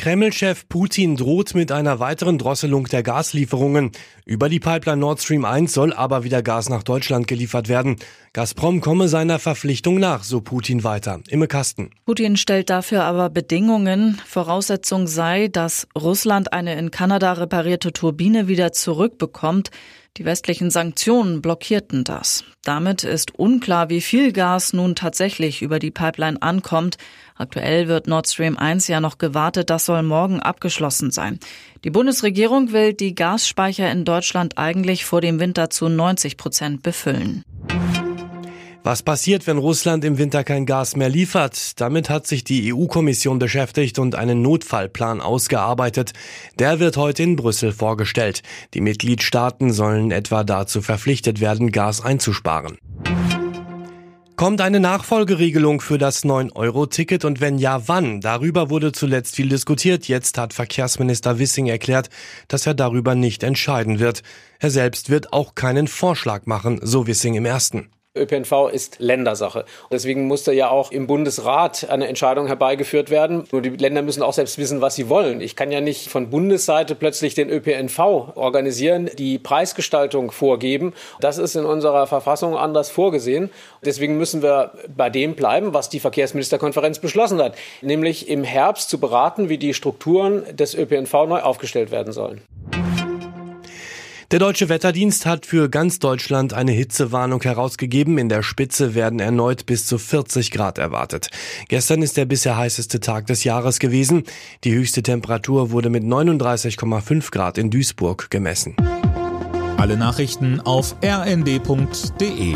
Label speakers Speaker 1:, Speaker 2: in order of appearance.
Speaker 1: Kreml-Chef Putin droht mit einer weiteren Drosselung der Gaslieferungen. Über die Pipeline Nord Stream 1 soll aber wieder Gas nach Deutschland geliefert werden. Gazprom komme seiner Verpflichtung nach, so Putin weiter. Imme Kasten.
Speaker 2: Putin stellt dafür aber Bedingungen. Voraussetzung sei, dass Russland eine in Kanada reparierte Turbine wieder zurückbekommt. Die westlichen Sanktionen blockierten das. Damit ist unklar, wie viel Gas nun tatsächlich über die Pipeline ankommt. Aktuell wird Nord Stream 1 ja noch gewartet, das soll morgen abgeschlossen sein. Die Bundesregierung will die Gasspeicher in Deutschland eigentlich vor dem Winter zu 90 Prozent befüllen.
Speaker 1: Was passiert, wenn Russland im Winter kein Gas mehr liefert? Damit hat sich die EU-Kommission beschäftigt und einen Notfallplan ausgearbeitet. Der wird heute in Brüssel vorgestellt. Die Mitgliedstaaten sollen etwa dazu verpflichtet werden, Gas einzusparen. Kommt eine Nachfolgeregelung für das 9-Euro-Ticket und wenn ja, wann? Darüber wurde zuletzt viel diskutiert. Jetzt hat Verkehrsminister Wissing erklärt, dass er darüber nicht entscheiden wird. Er selbst wird auch keinen Vorschlag machen, so Wissing im ersten.
Speaker 3: ÖPNV ist Ländersache. Deswegen musste ja auch im Bundesrat eine Entscheidung herbeigeführt werden. Nur die Länder müssen auch selbst wissen, was sie wollen. Ich kann ja nicht von Bundesseite plötzlich den ÖPNV organisieren, die Preisgestaltung vorgeben. Das ist in unserer Verfassung anders vorgesehen. Deswegen müssen wir bei dem bleiben, was die Verkehrsministerkonferenz beschlossen hat, nämlich im Herbst zu beraten, wie die Strukturen des ÖPNV neu aufgestellt werden sollen.
Speaker 1: Der Deutsche Wetterdienst hat für ganz Deutschland eine Hitzewarnung herausgegeben. In der Spitze werden erneut bis zu 40 Grad erwartet. Gestern ist der bisher heißeste Tag des Jahres gewesen. Die höchste Temperatur wurde mit 39,5 Grad in Duisburg gemessen.
Speaker 4: Alle Nachrichten auf rnd.de